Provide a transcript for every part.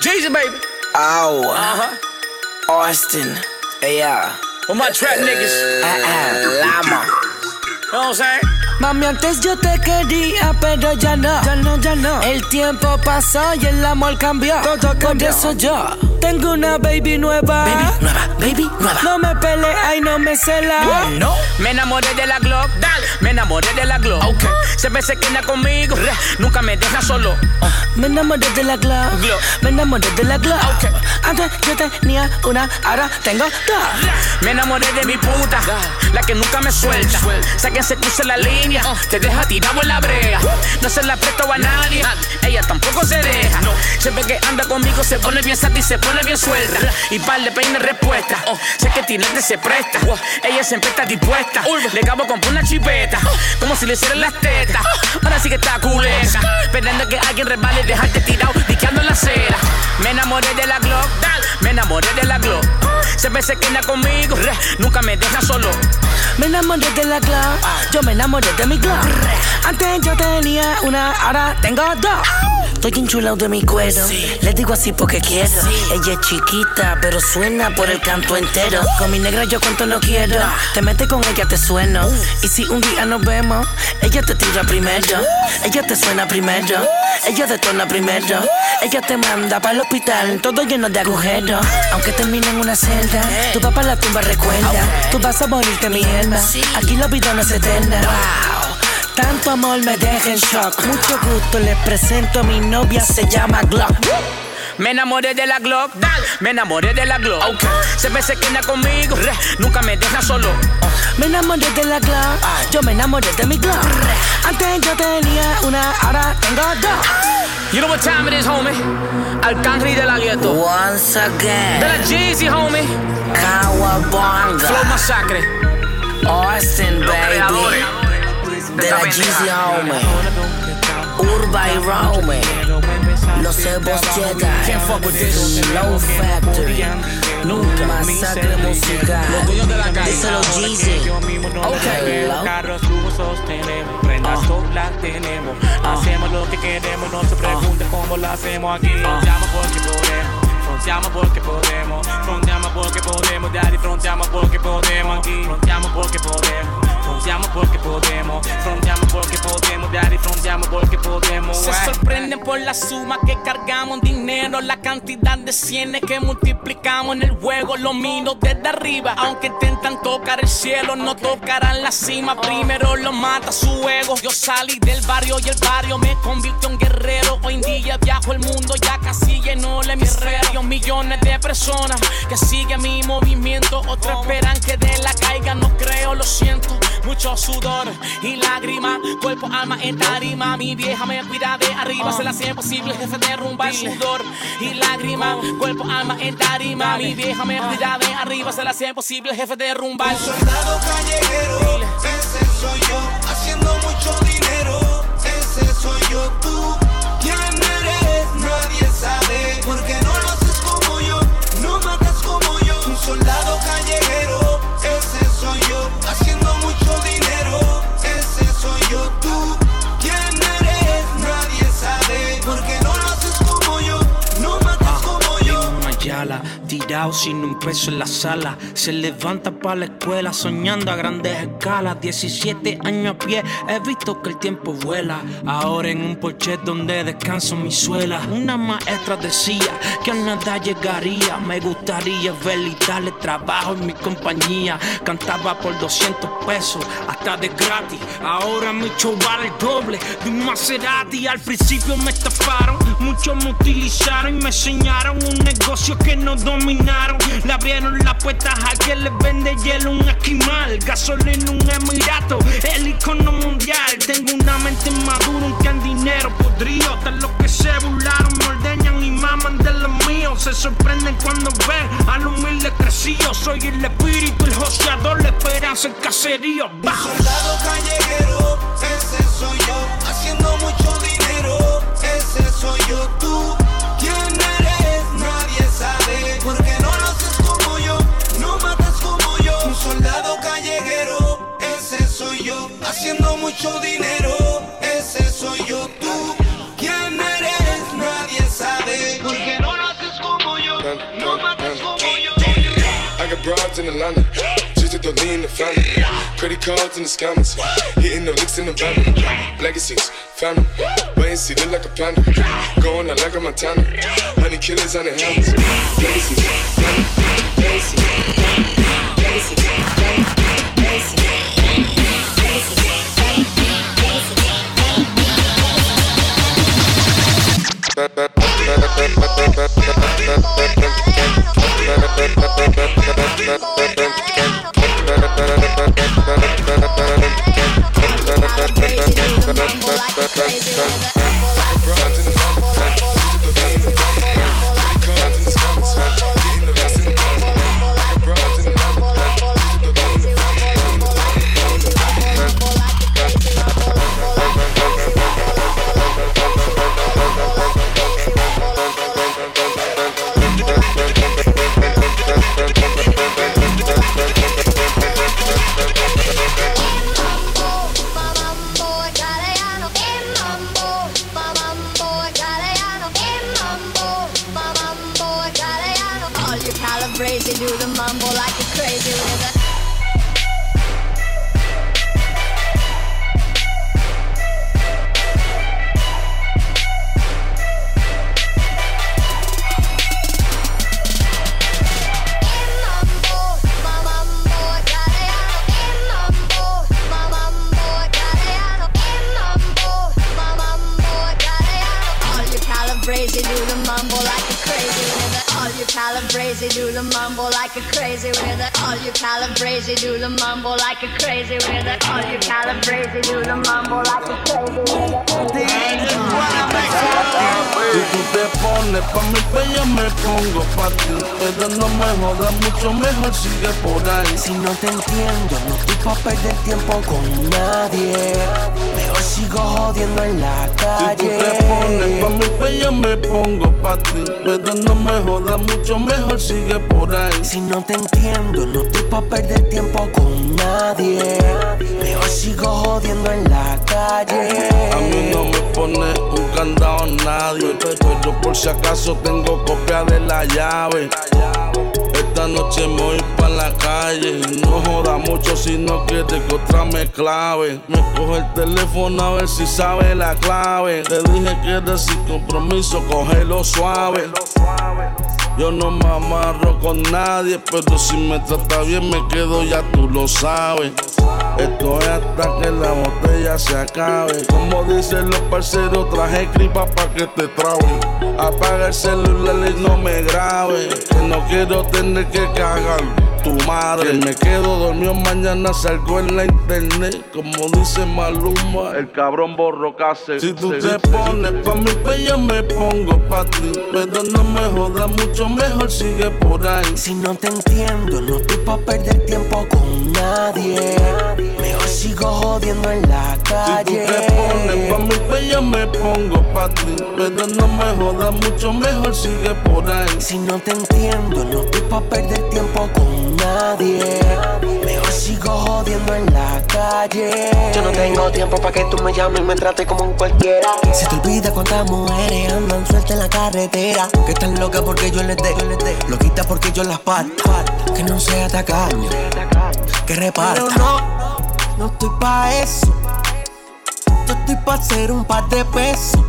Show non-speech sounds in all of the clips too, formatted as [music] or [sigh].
Jesus, baby. Oh. Uh huh. Austin. Yeah. With my trap niggas. Lama. You know what I'm saying? Mami, antes yo te quería, pero ya no. Ya no, ya no. El tiempo pasó y el amor cambió. Todo Por eso yo tengo una baby nueva. Baby nueva, baby nueva. No me pelea y no me cela. No. Me enamoré de la Glock, dale. Me enamoré de la Glock. Ok. Siempre se queda conmigo, nunca me deja solo. Me enamoré de la Glock. Glock. Me enamoré de la Glock. Ok. Antes yo tenía una, ahora tengo dos. Me enamoré de mi puta, la que nunca me suelta. Sé que se cruce la línea, te deja tirado en la brea. No se la presto a nadie, ella tampoco se deja. Siempre que anda conmigo se pone bien sata bien suelta. Y par de peine respuesta, sé que tirarte se presta. Ella siempre está dispuesta, le acabo con una chipeta, como si le hicieran las tetas. Ahora sí que está culeta, esperando que alguien resbale y dejarte tirado, diqueando en la acera. Me enamoré de la Glock, me enamoré de la Glock. Siempre se queda conmigo, nunca me deja solo. Me enamoré de la Glock. Yo me enamoré de mi Glock. Antes yo tenía una, ahora tengo dos. Estoy enchulado de mi cuero. Le digo así porque quiero. Ella es chiquita, pero suena por el canto entero. Con mi negra yo cuento no quiero. Te metes con ella, te sueno. Y si un día nos vemos, ella te tira primero. Ella te suena primero. Ella detona primero. Ella te manda para el hospital, todo lleno de agujeros. Aunque termine en una celda, tu papá la tumba recuerda. Tú vas a morirte, mi alma. Aquí la vida no es eterna. Tanto amor me deja en shock. Mucho gusto, les presento a mi novia, se llama Glock. Me enamoré de la Glock, me enamoré de la Glock. Siempre se queda conmigo, nunca me deja solo. Me enamoré de la Glock, yo me enamoré de mi Glock. Antes yo tenía una, ahora tengo dos. You know what time it is, homie? Arcángel de la gueto. Once De again. la Jeezy, homie. Flow Kawabonga. Masacre. Austin, baby. De la Jeezy, homie. Urba y Rome. Los Ebos Jedi. Low Factory. Nunca. Masacre musical. Los dueños de la calle. Díselo, Jeezy. Ok. Carros, lujos tenemos, prendas todas las tenemos. Hacemos lo que queremos, no se pregunte cómo lo hacemos aquí. Fronteamos porque podemos. Fronteamos porque podemos, fronteamos porque podemos, daddy, fronteamos porque podemos aquí, fronteamos porque podemos, fronteamos porque podemos, fronteamos porque podemos, porque podemos. Se sorprenden por la suma que cargamos, dinero, la cantidad de cienes que multiplicamos en el juego, lo miro desde arriba, aunque intentan tocar el cielo, no tocarán la cima, primero lo mata su ego. Yo salí del barrio y el barrio me convirtió en guerrero, hoy en día viajo el mundo, ya casi llenó el hemisferio, millones de personas que siguen mi movimiento, otros esperan que de la caiga, no creo, lo siento, mucho sudor y lágrimas, cuerpo, alma en tarima, mi vieja me cuida de arriba, se la hace posible, jefe derrumba el sudor y lágrimas, cuerpo, alma en tarima, mi vieja me cuida de arriba, se la hace posible, jefe derrumba el Soldado callejero, ese soy yo, haciendo mucho dinero, ese soy yo, tú. ¿Quién eres? Nadie sabe, porque no lo tirado sin un peso en la sala. Se levanta para la escuela soñando a grandes escalas. 17 años a pie, he visto que el tiempo vuela. Ahora en un porche donde descanso mi suela. Una maestra decía que a nada llegaría. Me gustaría verle y darle trabajo en mi compañía. Cantaba por 200 pesos, hasta de gratis. Ahora mi show el doble de un Maserati. Al principio me estafaron, muchos me utilizaron y me enseñaron un negocio que no dominaron. Le abrieron las puertas a que les vende hielo un esquimal. Gasolina un emirato, el icono mundial. Tengo una mente madura, un en dinero podrido. De los que se burlaron, me ordeñan y maman de los míos. Se sorprenden cuando ven al humilde crecido. Soy el espíritu, el joseador, la esperanza, el caserío. Bajo. Soldado callejero, ese soy yo, haciendo mucho dinero, ese soy yo, tú. soldado callejero, ese soy yo. Haciendo mucho dinero, ese soy yo. Tú, ¿quién eres? Nadie sabe. Porque no lo haces como yo, no matas como yo. I got broads in Atlanta, just a dolly in the family. Credit cards in the scammers, hitting the licks in the van. Legacies, family, wait and see, look like a panda. Going out like a Montana, honey killers on the helmets. Acaso tengo copia de la llave esta noche me voy pa' la calle. No joda mucho si no quiere que otra me clave. Me coge el teléfono a ver si sabe la clave. Te dije que era sin compromiso, cógelo suave. Yo no me amarro con nadie, pero si me trata bien me quedo, ya tú lo sabes. Esto es hasta que la se acabe. Como dicen los parceros, traje cripa pa' que te trabe. Apaga el celular y no me grabe. Que no quiero tener que cagar tu madre. Que me quedo dormido, mañana salgo en la internet. Como dice Maluma, el cabrón borro Si tú te pones pa' mi pues yo me pongo pa' ti. Pero no me jodas mucho, mejor sigue por ahí. Si no te entiendo, no estoy pa' perder tiempo con nadie Mejor sigo jodiendo en la calle Si tú te pones pa' mi pues yo me pongo pa' ti. Pero no me jodas mucho, mejor sigue por ahí. Si no te entiendo, no estoy pa' perder tiempo con nadie. Mejor sigo jodiendo en la calle. Yo no tengo tiempo pa' que tú me llames y me trates como un cualquiera. Si te olvidas cuántas mujeres andan sueltas en la carretera. Que están locas porque yo les dé, yo les dé. Loquita porque yo las parto Que no sea tacaño, que reparta. Pero no, no estoy pa' eso Yo estoy pa' hacer un par de pesos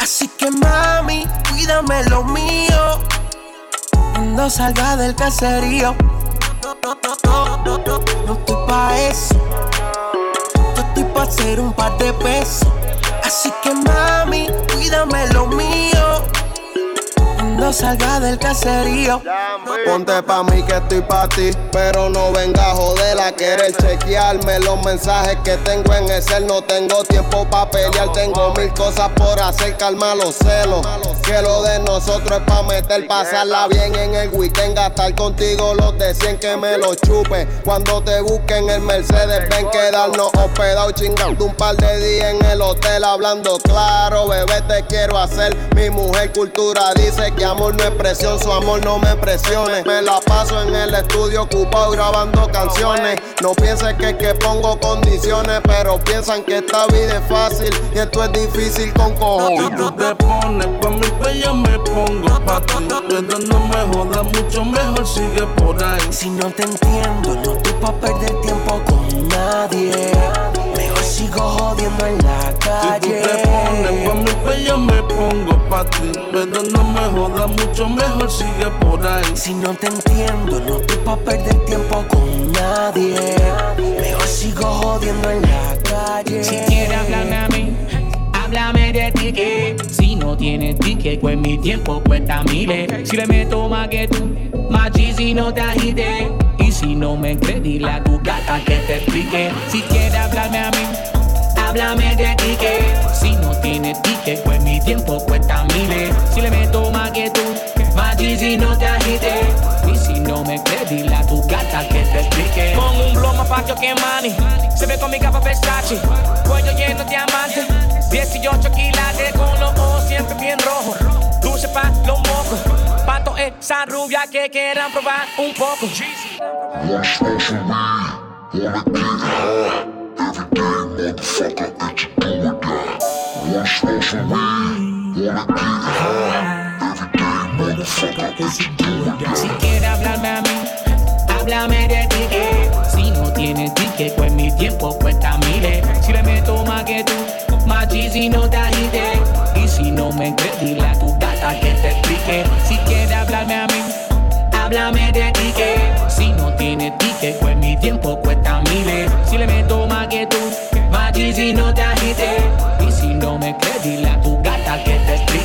Así que mami, cuídame lo mío Cuando salga del caserío no, estoy pa' eso. Yo estoy pa' hacer un par de pesos. Así que mami, cuídame lo mío. Cuando salga del caserío. Ponte pa' mí que estoy pa' ti, pero no venga a joder a querer chequearme los mensajes que tengo en el cel. No tengo tiempo pa' pelear, tengo mil cosas por hacer, calma los celos. Que lo de nosotros es pa' meter, pasarla bien en el weekend, gastar contigo los de 100 que me lo chupe. Cuando te busquen el Mercedes, ven quedarnos hospedados chingando un par de días en el hotel hablando claro. Bebé, te quiero hacer, mi mujer cultura dice que amo amor no es presión, su amor no me presione. Me la paso en el estudio ocupado grabando canciones. No pienses que es que pongo condiciones, pero piensan que esta vida es fácil y esto es difícil con cojones. Si tú te pones pa' mi pues yo me pongo pa' ti. Pero no me jodas mucho, mejor sigue por ahí. Si no te entiendo, no estoy pa' perder tiempo con nadie. Sigo jodiendo en la Si tú calle. te pones pa' mi pues yo me pongo pa' ti. Pero no me jodas mucho, mejor sigue por ahí. Si no te entiendo, no estoy pa' perder tiempo con nadie. Mejor sigo jodiendo en la calle. Si quieres hablarme a mí, háblame de ticket. Si no tienes ticket, pues mi tiempo cuesta miles. Si le meto más que tú, más si no te agites. Y si no me crees, dile a tu gata que te explique. Si quieres hablarme a mí, háblame de ticket. Si no tienes ticket, pues mi tiempo cuesta miles. Si le meto más que tú, más si no te agites. Y si no me crees, dile a tu gata que te explique. Con un blow pa' que money. Se ve con mi capa Versace. Cuello lleno de diamantes. 18 quilates con los ojos siempre bien rojos. Dulce pa' los mocos. Pato esa rubia que quieran probar un poco. Si quieres hablarme a mí, háblame de ticket. Si no tienes ticket, pues mi tiempo cuesta miles. Si le meto más que tú, más si no te agites. Y si no me crees, dile a tu gata que te explique. Si quieres hablarme a mí, háblame de ticket. Si no tienes ticket, pues mi tiempo cuesta miles. Si le meto tú, más si no te agites. Y si no me crees, dile a tu gata que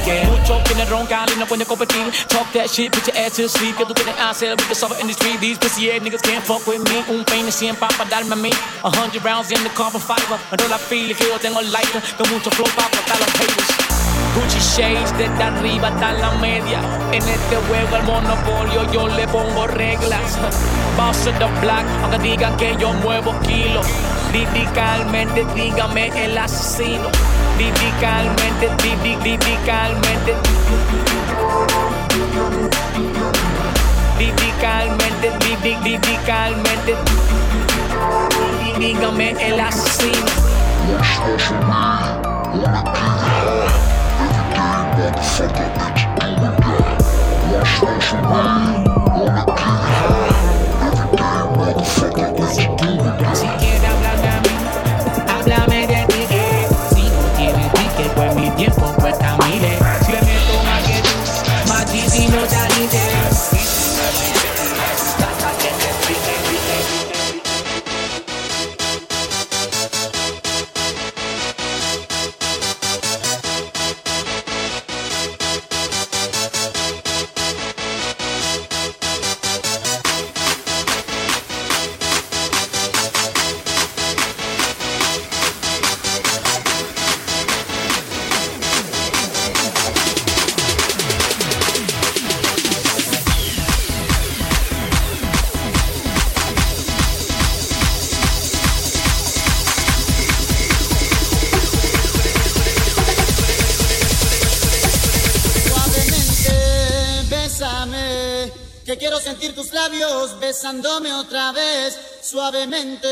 te explique. Mucho quieren roncar y no pueden competir. Talk that shit, put your ass to sleep. Que tú tienes hacer, we can suffer in the street. These pussy ass niggas can't fuck with me. Un peine cien pa' pa' darme a mí. A hundred rounds in the carbon fiber. Ando la fila que yo tengo lighter. Con mucho flow pa' cortar los haters. Gucci shades desde arriba hasta la media. En este juego al monopolio yo le pongo reglas. Boss the black, aunque digan que yo muevo kilos. Liricalmente, dígame el asesino. Liricalmente, li- li- liricalmente. Liricalmente, li- li- liricalmente. Dígame el asesino. One smoke for me, wanna get high. Every day, motherfucker, what you do with that? One smoke for me, besándome otra vez. Suavemente,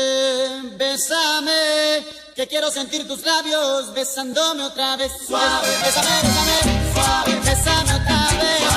bésame, que quiero sentir tus labios besándome otra vez. Suave, bésame, bésame, suave, bésame otra vez.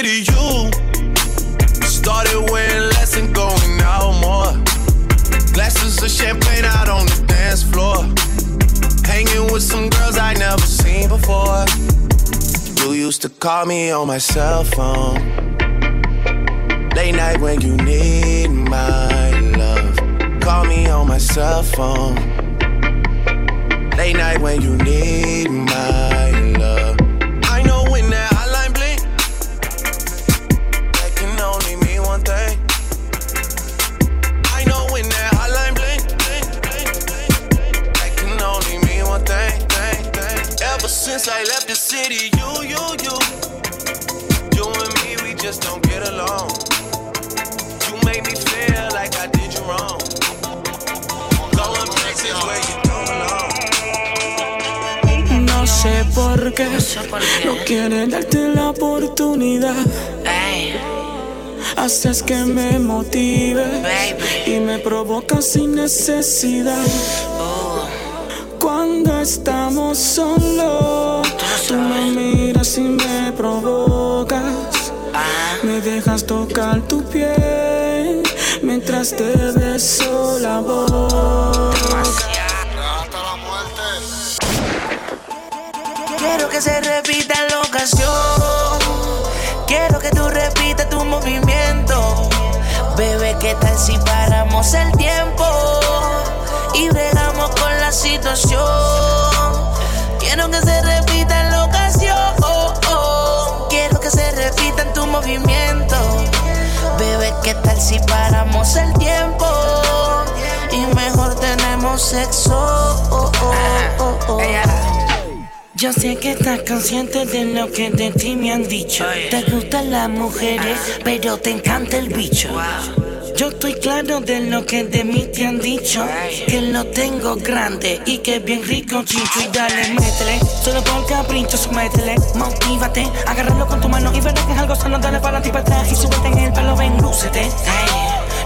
pity you. Started wearing less and going out more. Glasses of champagne out on the dance floor. Hanging with some girls I never seen before. You used to call me on my cell darte la oportunidad. Haces que me motive y me provocas sin necesidad. Cuando estamos solos, tú, me miras y me provocas. Me dejas tocar tu piel mientras te beso la boca. que se repita la ocasión. Quiero que tú repitas tu movimiento. Bebé, ¿qué tal si paramos el tiempo? Y bregamos con la situación. Quiero que se repita la ocasión. Quiero que se repitan tu movimiento. Bebé, ¿qué tal si paramos el tiempo? Y mejor tenemos sexo. Oh, oh, oh, oh, oh. Yo sé que estás consciente de lo que de ti me han dicho. Te gustan las mujeres, pero te encanta el bicho. Yo estoy claro de lo que de mí te han dicho. Que lo tengo grande y que bien rico, chicho. Y dale, métele, solo por capricho, métele. Motívate, agárralo con tu mano y verás que es algo sano. Dale para ti para atrás y súbete en el palo, ven, lúcete.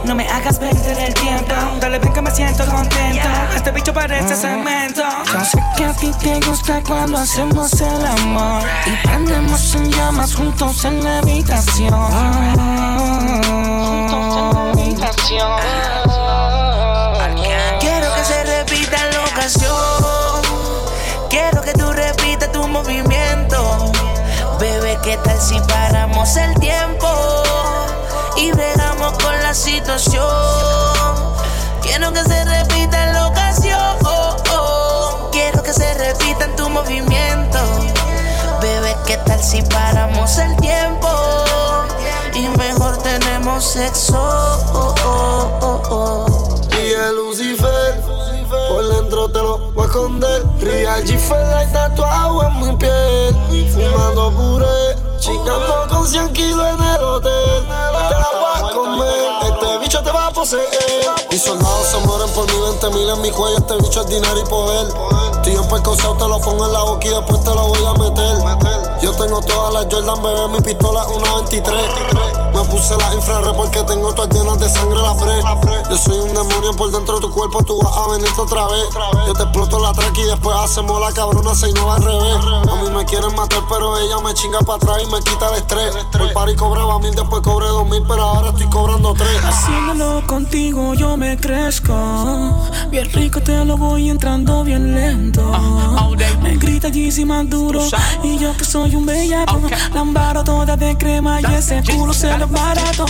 No me hagas perder el tiempo. Dale, ven que me siento contento. Este bicho parece cemento. Yo sé que a ti te gusta cuando hacemos el amor. Y prendemos en llamas juntos en la habitación. Quiero que se repita la ocasión. Quiero que tú repitas tu movimiento. Bebé, ¿qué tal si paramos el tiempo? Y bregamos situación. Quiero que se repita la ocasión. Quiero que se repita en tu movimiento. Bebé, ¿qué tal si paramos el tiempo? Y mejor tenemos sexo. Y el Lucifer, por dentro te lo voy a esconder. Real G-Fed tatuado en mi piel. Fumando puré, chingando con 100 kilos en el hotel. Te la voy a comer, a poseer. Mis soldados se mueren por mi 20 mil en mi cuello. Este bicho es dinero y poder. Tío, en percoceo te lo pongo en la boca y después te lo voy a meter. Yo tengo todas las Jordan, bebé, mi pistola una 23. Me puse la infrared porque tengo todas llenas de sangre la fre. Yo soy un demonio por dentro de tu cuerpo, tú vas a venirte otra vez. Yo te exploto la track y después hacemos la cabrona se no va al revés. A mí me quieren matar, pero ella me chinga para atrás y me quita el estrés. Por par y cobraba mil, después cobré dos mil, pero ahora estoy cobrando tres. Haciéndolo contigo yo me crezco. Bien rico te lo voy entrando bien lento. Me grita Yeezy más duro. Y yo que soy un bellaco. Lambaro toda de crema y ese culo se lo barato.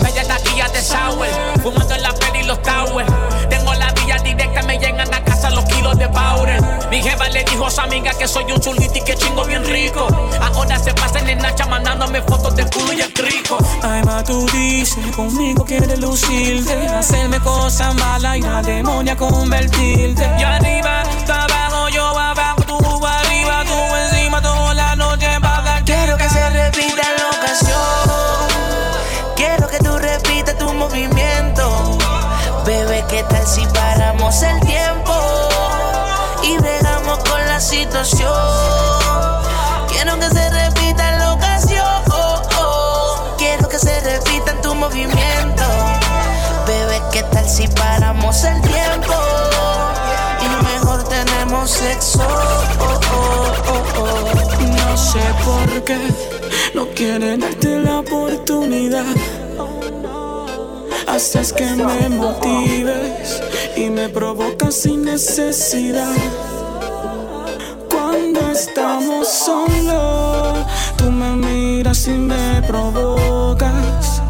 Bella taquilla de sour, fumando en la peli y los towers. Tengo la vía directa, me llegan a casa los kilos de powder. Mi jefa le dijo a su amiga que soy un chulito y que chingo bien rico. Ahora se pasan en Nacha mandándome fotos del culo y el crico. Ay, ma, tú dices, conmigo quieres lucirte. Hacerme cosas malas y la demonia convertirte. Yo arriba, tú abajo, yo abajo, ¿qué tal si paramos el tiempo? Y bregamos con la situación. Quiero que se repita la ocasión. Quiero que se repita en tu movimiento. Bebé, ¿qué tal si paramos el tiempo? Y mejor tenemos sexo. No sé por qué no quieren darte la oportunidad. Haces que me motives y me provocas sin necesidad. Cuando estamos solos, tú me miras y me provocas.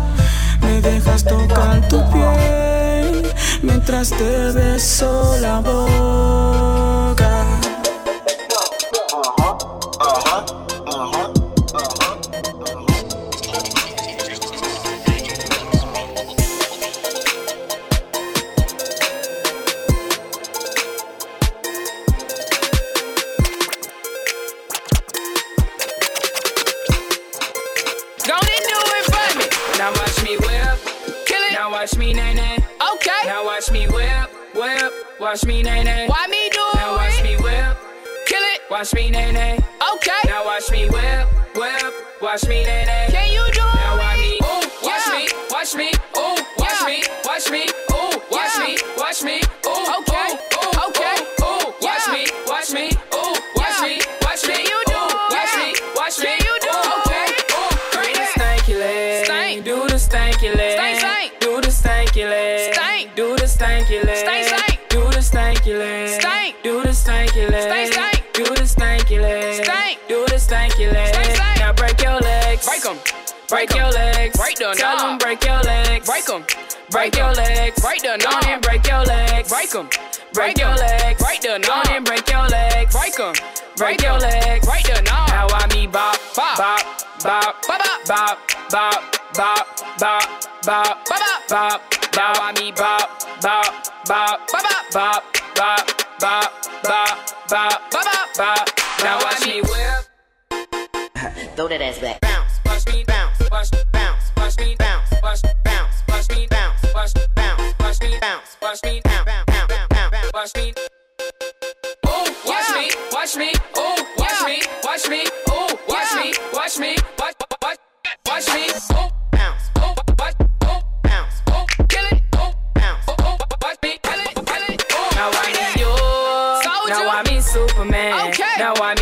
Me dejas tocar tu piel mientras te beso la boca. Watch me nay nay. Why me do it? Now watch me whip, kill it. Watch me nay nay. Okay. Now watch me whip, whip. Watch me nay nay. Can you do it? Now watch me, ooh, watch me, watch me, ooh, watch me, watch me, ooh, watch me, watch me, ooh, okay, ooh, okay, ooh, watch me, watch me, ooh, watch me, watch me, you do, watch me, watch me, you do, okay, ooh, do the stanky leg, stank, do the stanky leg, stank, stank, do the stanky leg, stank, do the stanky leg, stank, stank, 'em. Break your legs, break the Tell 'em break your legs, break them, Break your legs, break the knob and break your legs, break them, Break your legs, break the knob and break your legs, break them, Break your legs, break the knob. Now I me bop, bop, bop, bop, bop, bop, bop, bop, bop, bop, bop, bop. Now I me bop, bop, bop, bop, bop, bop, bop, bop, bop, bop, bop. Now watch me whip. Throw that ass back. Watch me. Ooh, watch me, watch me, ooh, watch me, watch me, ooh, watch me, watch me, watch, watch, watch me, ooh, ooh, watch, ooh, ooh, kill it, ooh, ooh, ooh, watch me, kill it, kill it, ooh. Now I need you. Now I mean Superman. Okay. Now I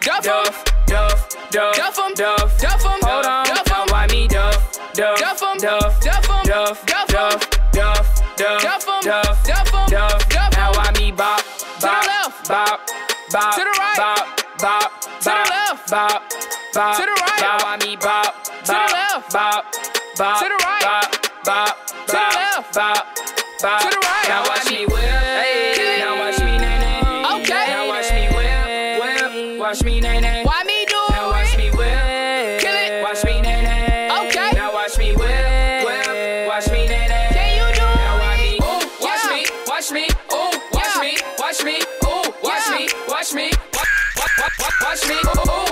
Duff, Duff. Duff, Duff, Duff, Duff 'em. Duff, Duff 'em. Hold on. Duff 'em. Now I mean Duff, Duff, Duff 'em. Duff, Duff 'em. Duff, Duff. Duff, Duff, Duff, Duff 'em. Duff, Duff 'em. Duff. Duff. Now I mean Bop, the Bop. Bop, Bop, To the right. Bop, Bop, To the left. Bop, Bop, To the right. Bop, I mean Bop, the Bop, left. Bop, Bop, To the right. Bop, Bop, the Bop, left. Bop, Bop. To the right. Now watch me Oh, oh.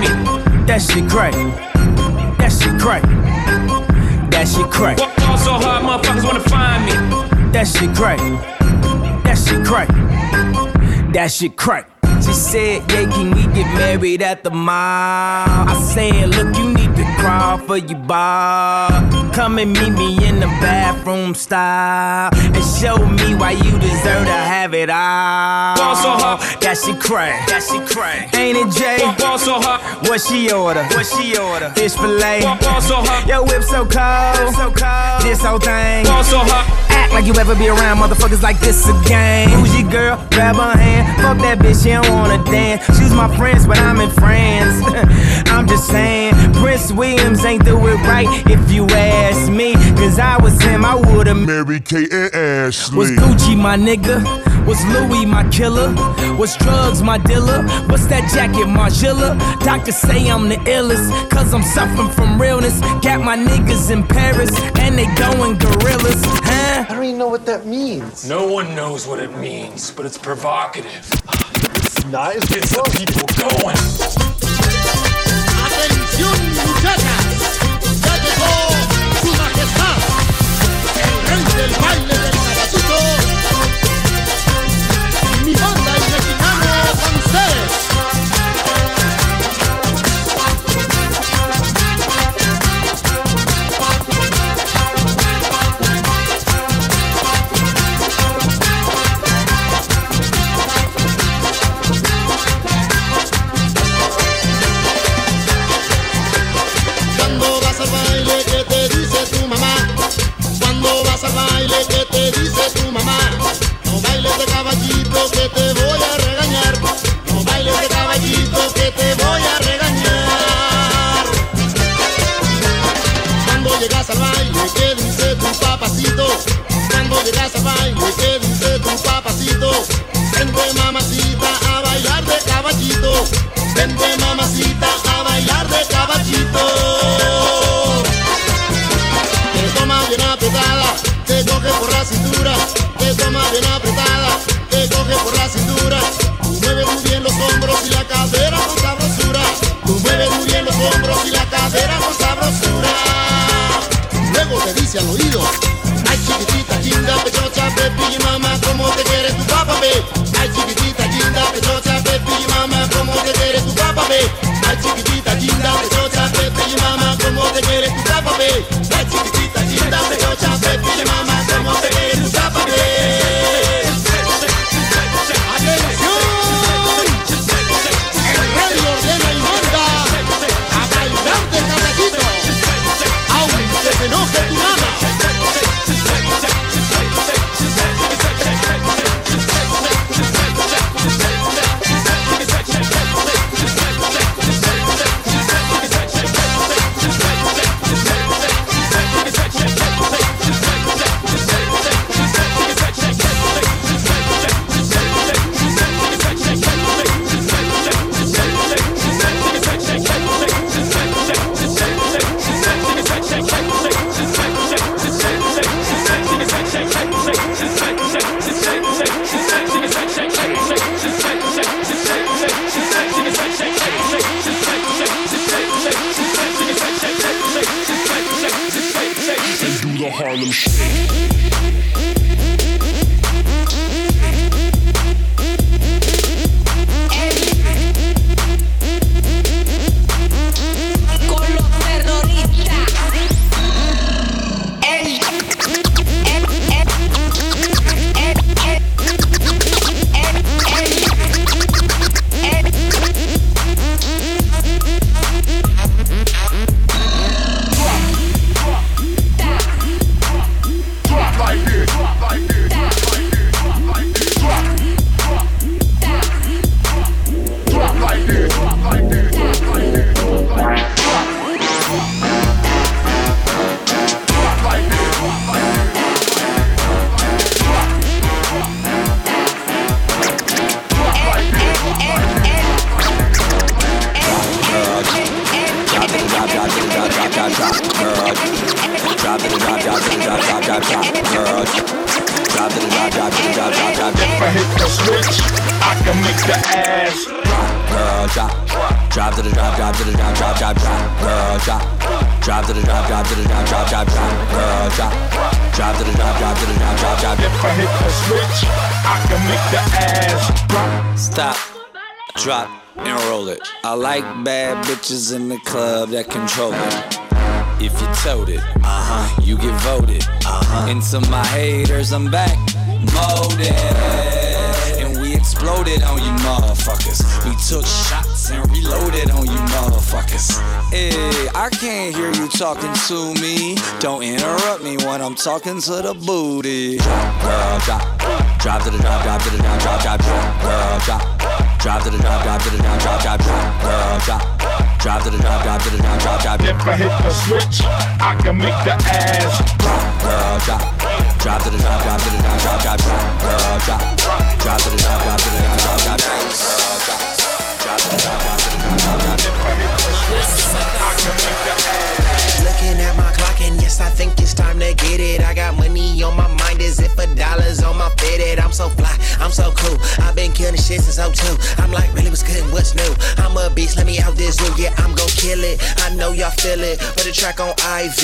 me. That shit crack. That shit crack. That shit crack. Fall so hard, motherfuckers wanna find me. That shit crack. That shit crack. That shit crack. She said, Yeah, can we get married at the mall? I said, Look, you need to crawl for your bar. Come and meet me in the bathroom style and show me why you deserve to have it all. Ball so hard. That shit crack. That shit crack. Ain't it, Jay? Ball so hard. What she order? What she order? Fish fillet. Ball so hard. Yo, whip so cold. So cold. This whole thing. Ball so hard. Act like you ever be around motherfuckers like this again. Who's your girl? Grab her hand. Fuck that bitch, she don't wanna dance. She's my friends, but I'm in France. [laughs] I'm just saying, Prince Williams ain't do it right if you ask me. Cause I was him, I would've Mary Kate and Ashley. was Gucci my nigga? Was Louis my killer? Was drugs my dealer? What's that jacket, Margilla? Doctors say I'm the illest, cause I'm suffering from realness. Got my niggas in Paris, and they going gorillas, huh? I don't even know what that means. No one knows what it means, but it's provocative. It's not. It's Gets the people going. Atención muchachas, ya llegó su majestad, el rey del baile mamacita a bailar de caballito. Vente mamacita a bailar de caballito. Te toma bien apretada, te coge por la cintura. Te toma bien apretada, te coge por la cintura. Tú mueves muy bien los hombros y la cadera con sabrosura. Tú mueves muy bien los hombros y la cadera con sabrosura. Luego te dice al oído, ay chiquitita linda, pechocha, baby, mamá, ¿cómo te quiere tu papá, ve? Quiere tu papá, ve? Ay like bad bitches in the club that control it. If you told it, uh huh, you get voted. Uh huh. And to my haters, I'm back, molded. And we exploded on you motherfuckers. We took shots and reloaded on you motherfuckers. Hey, I can't hear you talking to me. Don't interrupt me when I'm talking to the booty. Drop, girl, drop. Drop to the drop, drop to the drop, drop, drop, drop. Girl, drop. Drop to the drop, drop to the drop, drop, drop, drop. Girl, drop. Drop to the drop, drop to the drop, drop, drop. If I hit the switch, I can make the ass drop. Girl, drop. Drop to the drop, drop to the drop, drop, drop, drop. Girl, drop. Drop to the drop, drop to the drop, drop, drop, drop. Girl, drop. Drop to the drop, drop to the drop, drop, drop. Looking at my clock and yes, I think it's time to get it. I got money on my mind as if a dollar's on my fitted. I'm so fly, I'm so cool. I've been killing shit since 02. I'm like, really, what's good? What's new? I'm a beast, let me out this zoo. Yeah, I'm gon' kill it. I know y'all feel it. Put a track on IV.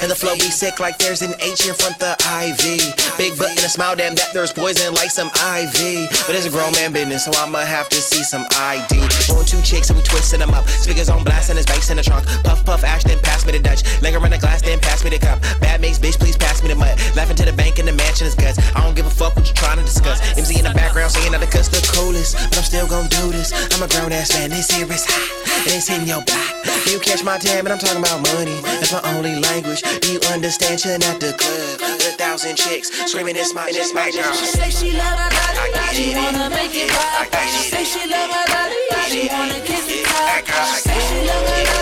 And the flow be sick like there's an H in front the IV. Big butt and a smile, damn, that there's poison like some IV. But it's a grown man business, so I'ma have to see some ID. One, two chicks and we twisting them up. Speakers on blast and his bass in the trunk. Puff, puff, ash, then pass me the Dutch. Linger in the glass, then pass me the cup. Bad makes bitch, please pass me the mud. Laughing to the bank in the mansion is guts. I don't give a fuck what you trying to discuss. MC in the background saying that the cuss the coolest, but I'm still gon' do this. I'm a grown ass man, this here is hot. And it's in your block. You catch my tab, and I'm talking about money. That's my only language. Do you understand? Chillin' at the club, a thousand chicks screaming, "It's my, it's my girl." She say she love her body, she wanna make it pop. She say she love my body, she wanna kiss it that girl, I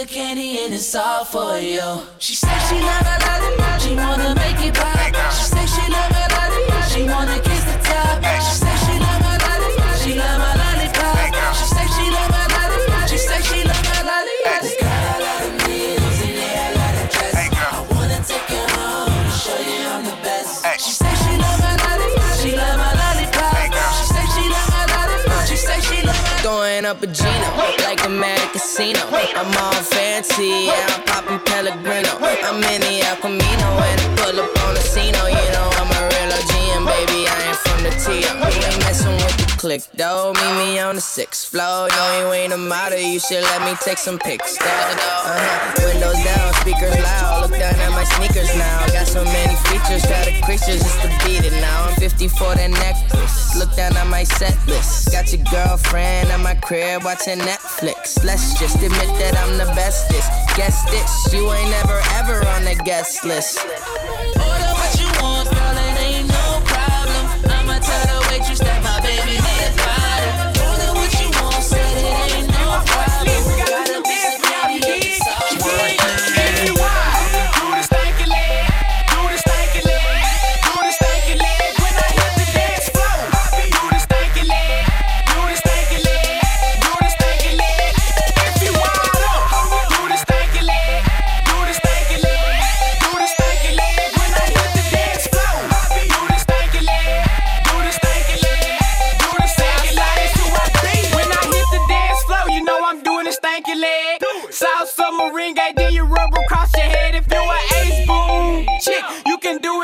of candy and it's all for you. She said she never loved me, she wanna make it pop. She said she never loved me, she wanna. playing up a Gino, like I'm at a casino. I'm all fancy, yeah, I'm popping Pellegrino. I'm in the El and I pull up on the Cino, you know I'm a real OG. Baby, I ain't from the T. You ain't messing with the click, though. Meet me on the sixth floor. No, you ain't a model, you should let me take some pics, though. Uh-huh. Windows down, speakers loud. Look down at my sneakers now. Got so many features, got a creature just to beat it now. I'm 54, that necklace. Look down at my set list. Got your girlfriend at my crib watching Netflix. Let's just admit that I'm the bestest. Guess this, you ain't ever, ever on the guest list.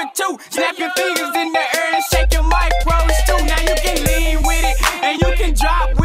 number two. Snap your fingers in the air and shake your micros too. Now you can lean with it and you can drop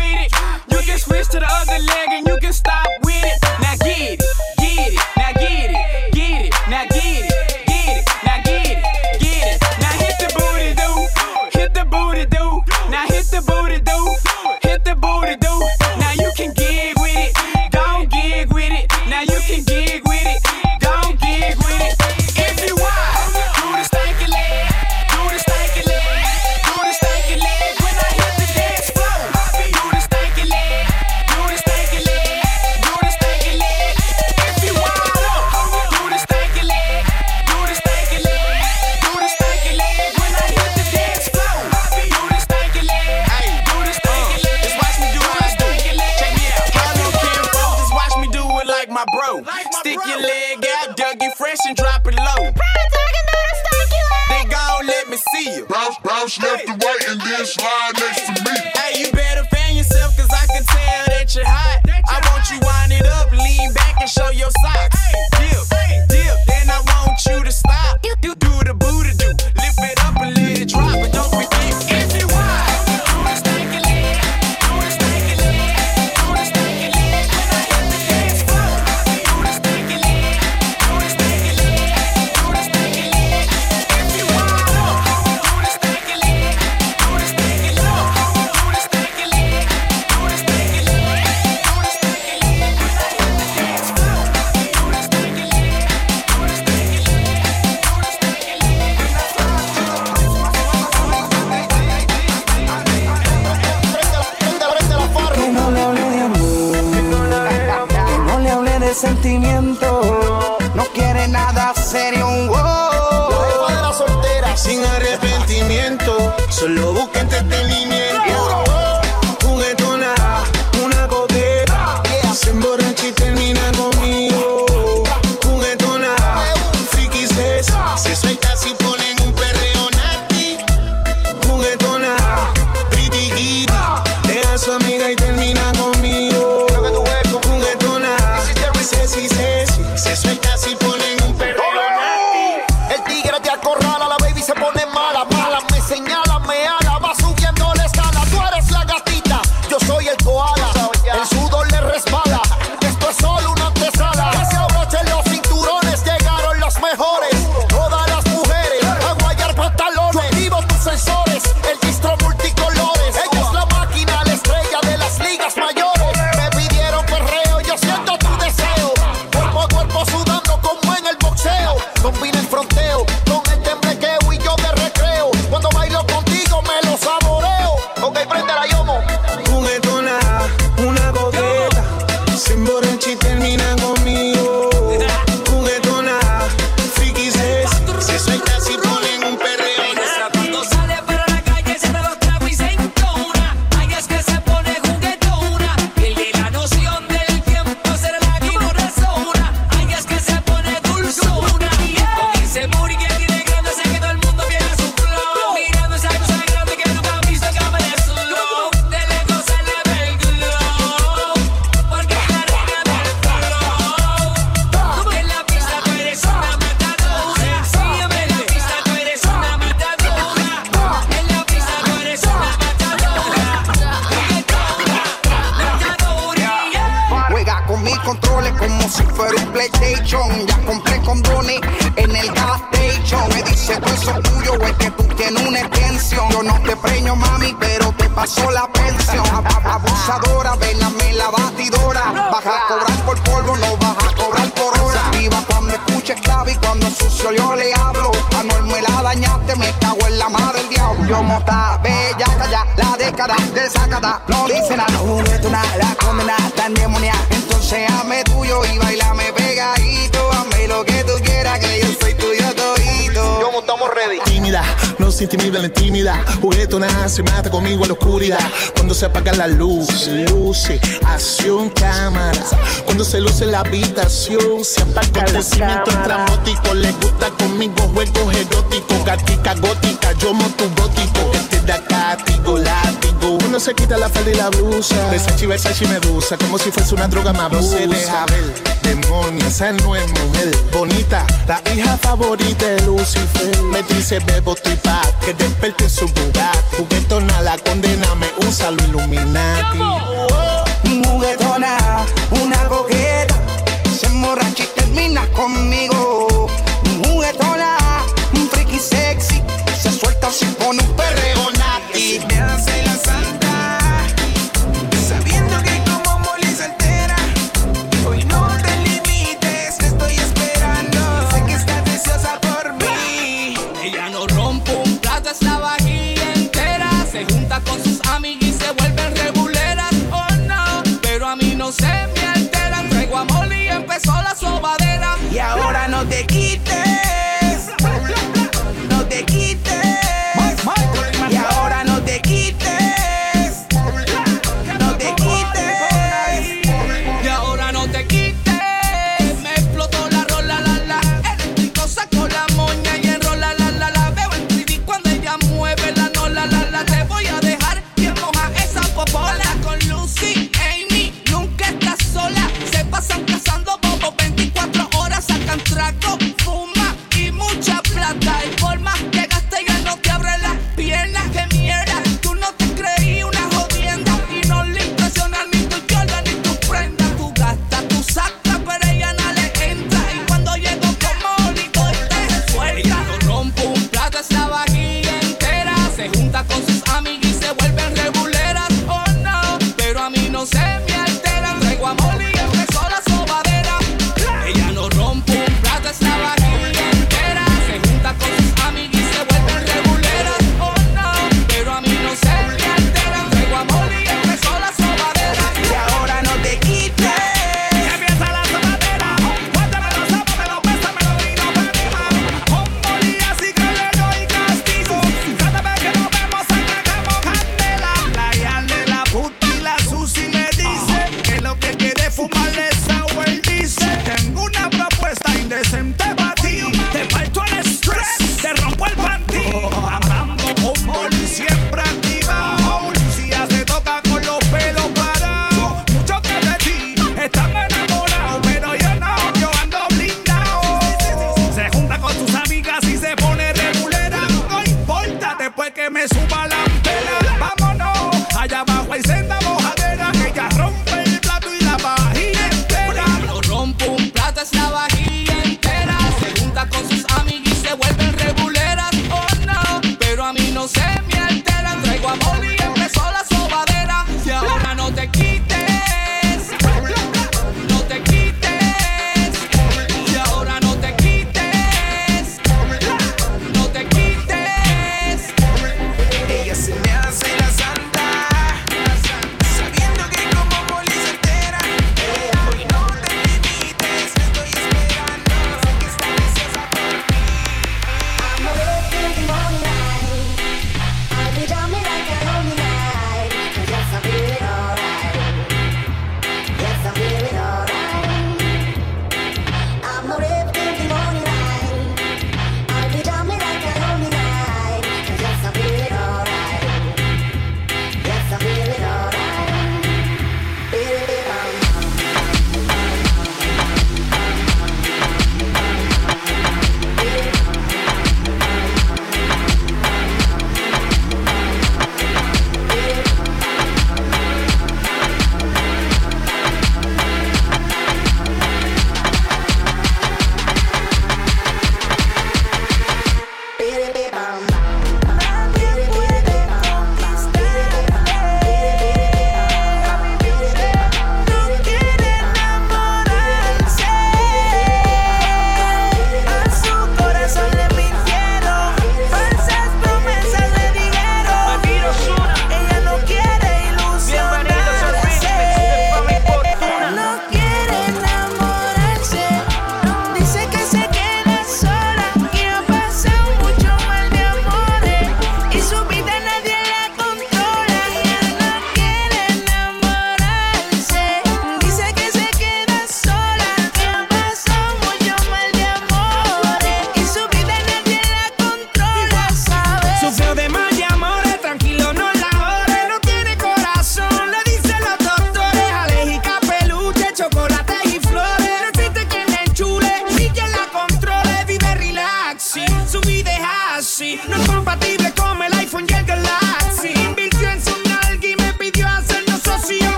la luz, luce, acción, cámara. Cuando se luce la habitación, se apaga el cimiento tramótico. Le gusta conmigo juegos eróticos, gatica gótica, yo moto gótico. Este da cátigo, látigo. Uno se quita la falda y la blusa, desachiva esa medusa, como si fuese una droga más. No se deja ver demonio, esa no es mujer bonita, la hija favorita de Lucifer. Me dice bebo tu pa, que despierte su lugar. Juguetona la condena, me usa lo iluminati. te quite.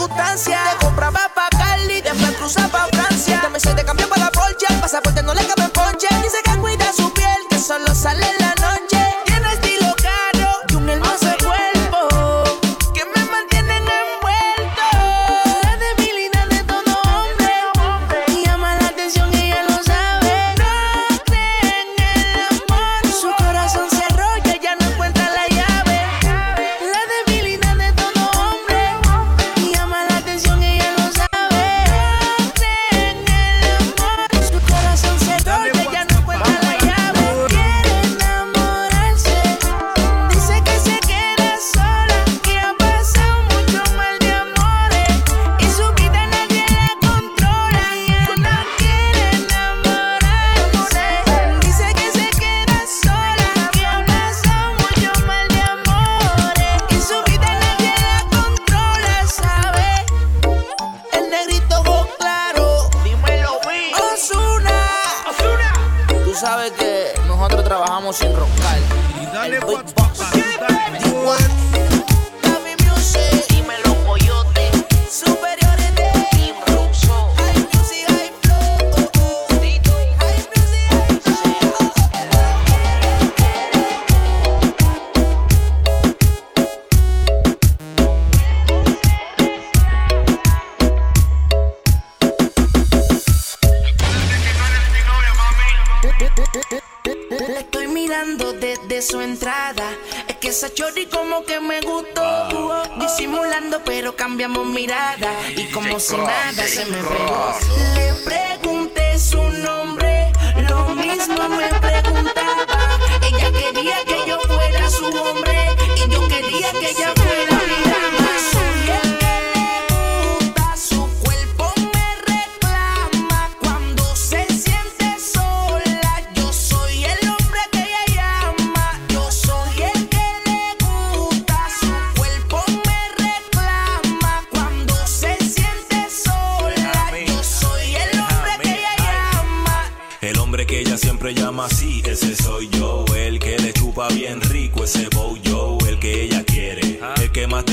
circunstancias. Te compraba pa' Cali, después cruzaba pa' Francia. También se te cambió para la Porsche, el pasaporte no le cabe en ponche. Dice que cuida su piel, que solo sale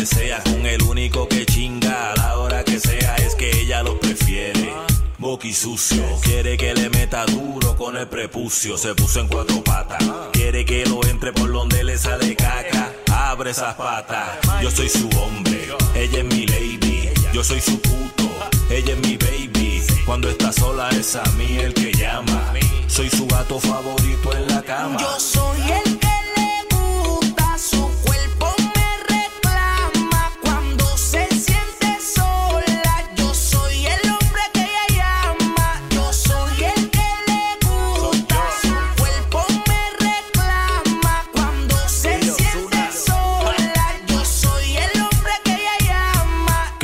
sea, con el único que chinga a la hora que sea, es que ella lo prefiere. Boqui sucio, quiere que le meta duro con el prepucio, se puso en cuatro patas. Quiere que lo entre por donde le sale caca, abre esas patas. Yo soy su hombre, ella es mi lady, yo soy su puto, ella es mi baby. Cuando está sola es a mí el que llama, soy su gato favorito en la cama.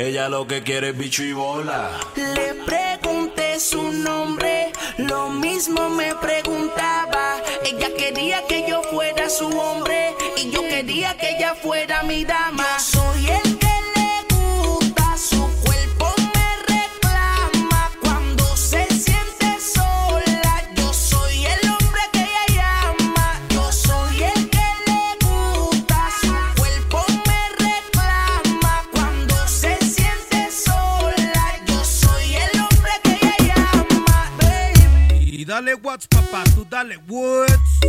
Ella lo que quiere es bicho y bola. Le pregunté su nombre, lo mismo me preguntaba. Ella quería que yo fuera su hombre y yo quería que ella fuera mi dama. Soy el dale what's papá, tú dale what's.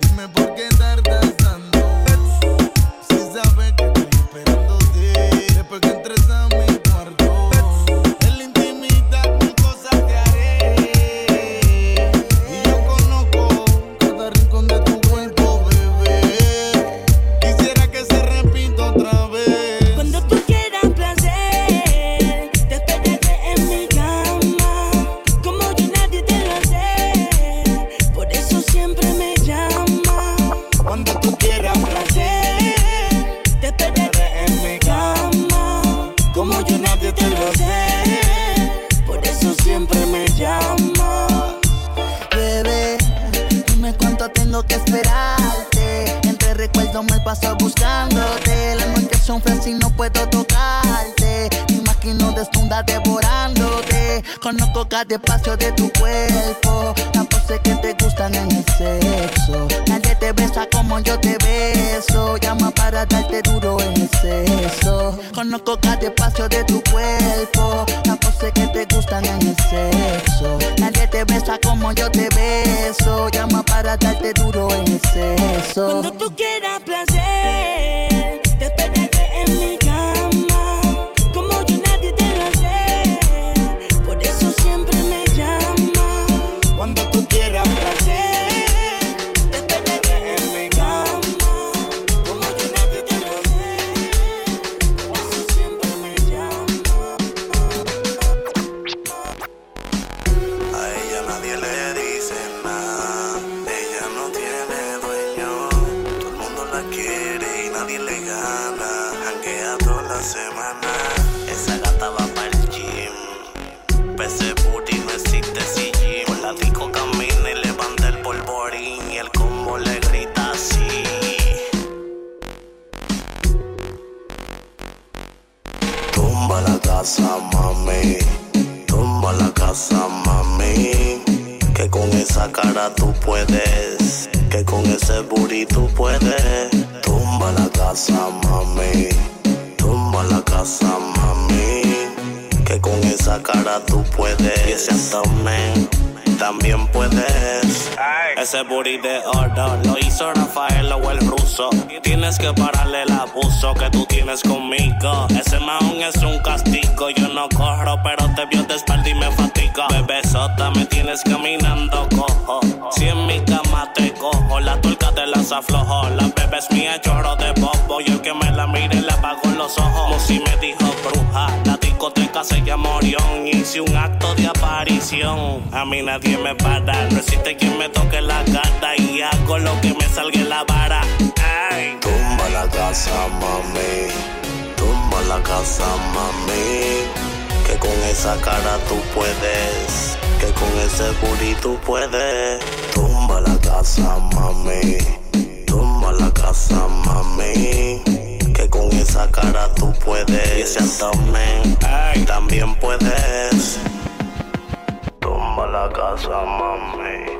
Dime por qué tardas Te lo hace, por eso siempre me llama. Bebé, dime cuánto tengo que esperarte. Entre recuerdos me paso buscándote. Las noches son frías y no puedo tocarte. Me imagino desnuda devorándote. Conozco cada espacio de tu cuerpo. Las poses que te gustan en el sexo. Nadie te besa como yo te beso. Llama para darte duro en el sexo. Conozco cada espacio de tu cuerpo. Yo te beso. Llama para darte duro en el sexo. Cuando tú quieras placer, Ese booty de oro lo hizo Rafael o el ruso. Tienes que pararle el abuso que tú tienes conmigo. Ese maón es un castigo. Yo no corro, pero te vio de espalda y me fatiga. Bebesota, me tienes caminando cojo. Si en mi cama te cojo, la tuerca te las aflojo. La bebé es mía, chorro de bobo. Y el que me la mire le apago los ojos. Como si me dijo bruja. Discoteca se llama Orión. Hice un acto de aparición. A mí nadie me para. No existe quien me toque la cara. Y hago lo que me salga en la vara. Ay. Tumba la casa, mami. Tumba la casa, mami. Que con esa cara tú puedes. Que con ese booty tú puedes. Tumba la casa, mami. Tumba la casa, esa cara tú puedes. Y ese abdomen también puedes. Tumba la casa, mami.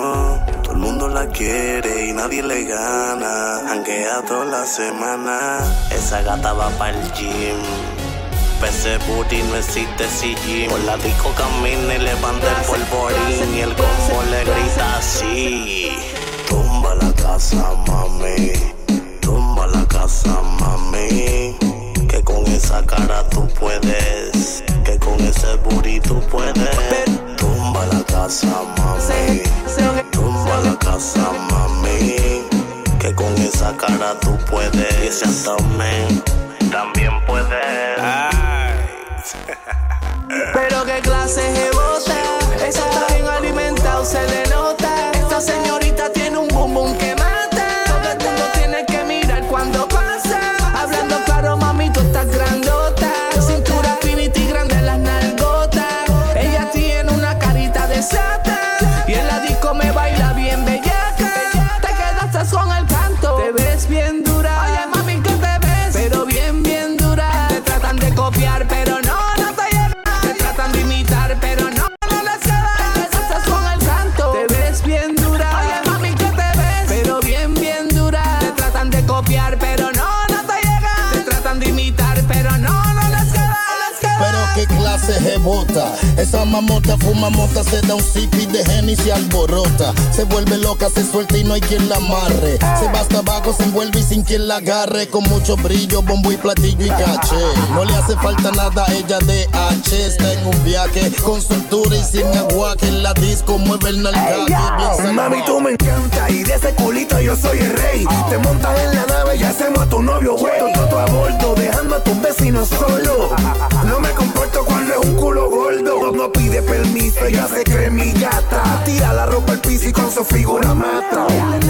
Todo el mundo la quiere y nadie le gana. Janguea toda la semana. Esa gata va para el gym. Pese booty no existe si gym. Por la disco camina y levanta el polvorín. Y el combo le grita así. Tumba la casa, mami. Tumba la casa, mami. Que con esa cara tú puedes. Que con ese tú puedes. Tumba la casa, mami. Tumba la casa, mami. Que con esa cara tú puedes. Y ese abdomen también puedes. Pero qué clase de bota. Esa está bien alimentado, se le nota. Esta señorita Esa mamota fuma mota, se da un sip y de Henny se alborota. Se vuelve loca, se suelta y no hay quien la amarre. Se va hasta abajo, se envuelve y sin quien la agarre. Con mucho brillo, bombo y platillo y caché. No le hace falta nada, a ella de H. Está en un viaje con soltura y sin agua. Que la disco mueve el nalgaje. Hey, Mami, tú me encanta y de ese culito yo soy el rey. Ah. Te montas en la nave y hacemos a tu novio, güey. Todo a bordo, dejando a tus vecinos solo. Ah. No me comporto cuando es un culo culo. No pide permiso, ella se cree mi gata. Tira la ropa al piso y con su figura mata.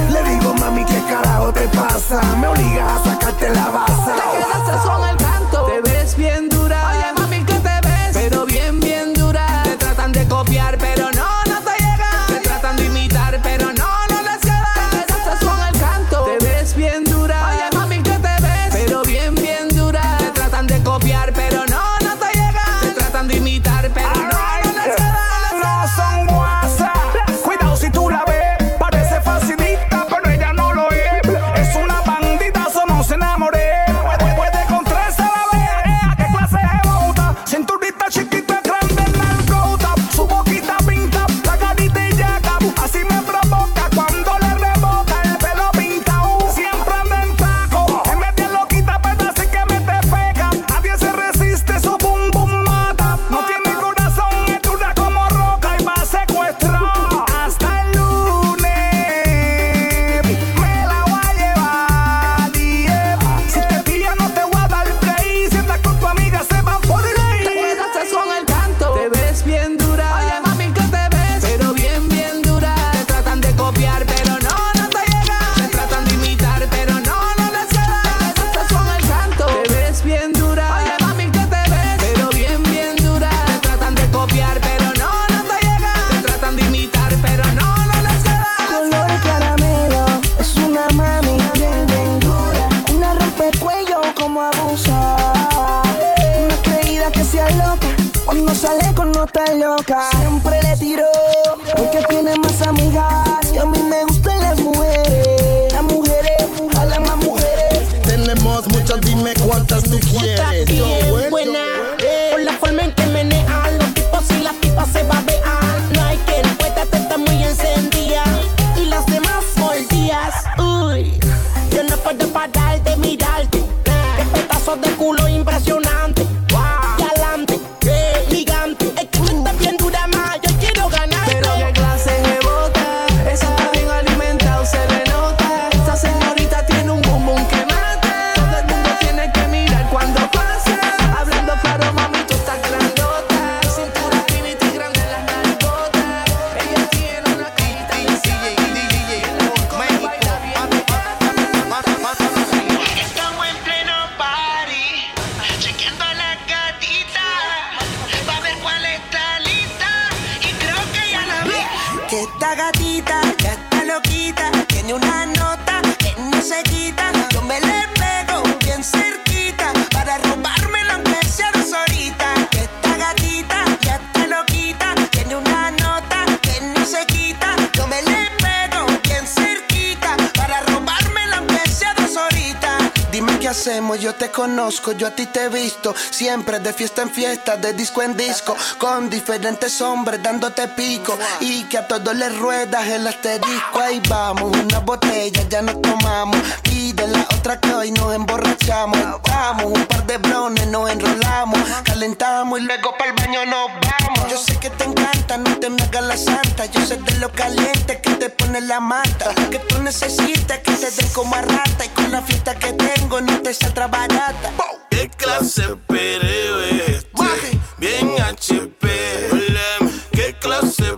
Le digo, mami, ¿qué carajo te pasa? Me obligas a sacarte la baza. Te quedaste son el canto. Te ves bien same yo te conozco, yo a ti te he visto. Siempre de fiesta en fiesta, de disco en disco. Con diferentes hombres dándote pico. Y que a todos les ruedas el asterisco. Ahí vamos, una botella ya nos tomamos. Pide la otra que hoy nos emborrachamos. Estamos un par de brones, nos enrolamos. Calentamos y luego para el baño nos vamos. Yo sé que te encanta, no te me hagas la santa. Yo sé de lo caliente que te pone la mata. Que tú necesitas que te den como a. Y con la fiesta que tengo, no te salta barata. ¿Qué clase de pereo es este? Bien HP. ¿Qué clase de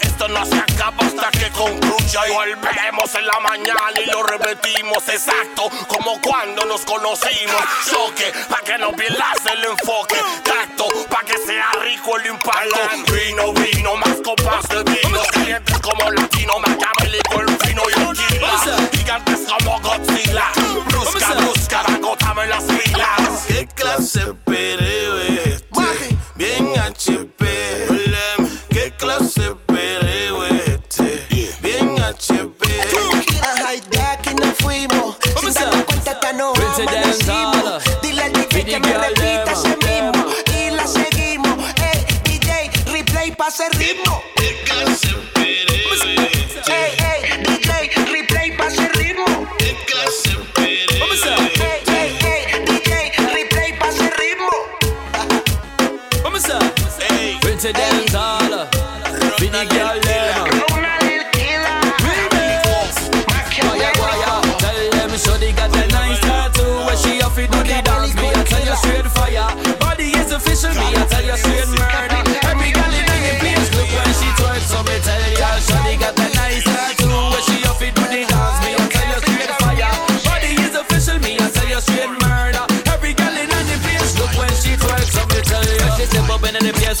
esto no se acaba hasta que concluya. Y volvemos en la mañana y lo repetimos exacto como cuando nos conocimos. Choque, pa' que no pierdas el enfoque. Tacto, pa' que sea rico el impacto. Vino, vino, más copas de vino. Clientes como latino, me llama el fino y el kilo. Gigantes como Godzilla. Brusca, brusca, agotame las pilas. ¿Qué clase pereo es? Este? Bien HP. ¿Qué clase de pereo es este? Bien HP. Ajá, y de aquí nos fuimos. Sin darnos cuenta hasta nos amanecimos. Dile al DJ que me repita ese mismo. Y la seguimos. Ey, DJ, replay pa' ese ritmo.